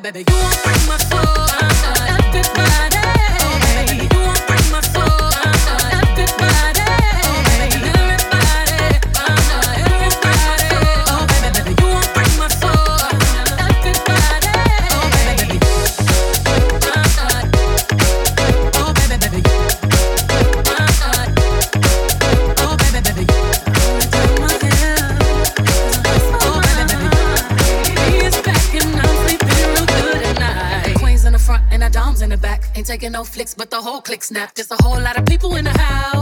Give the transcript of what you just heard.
baby. You bring my break my heart. everybody. Snap. Just a whole lot of people in the house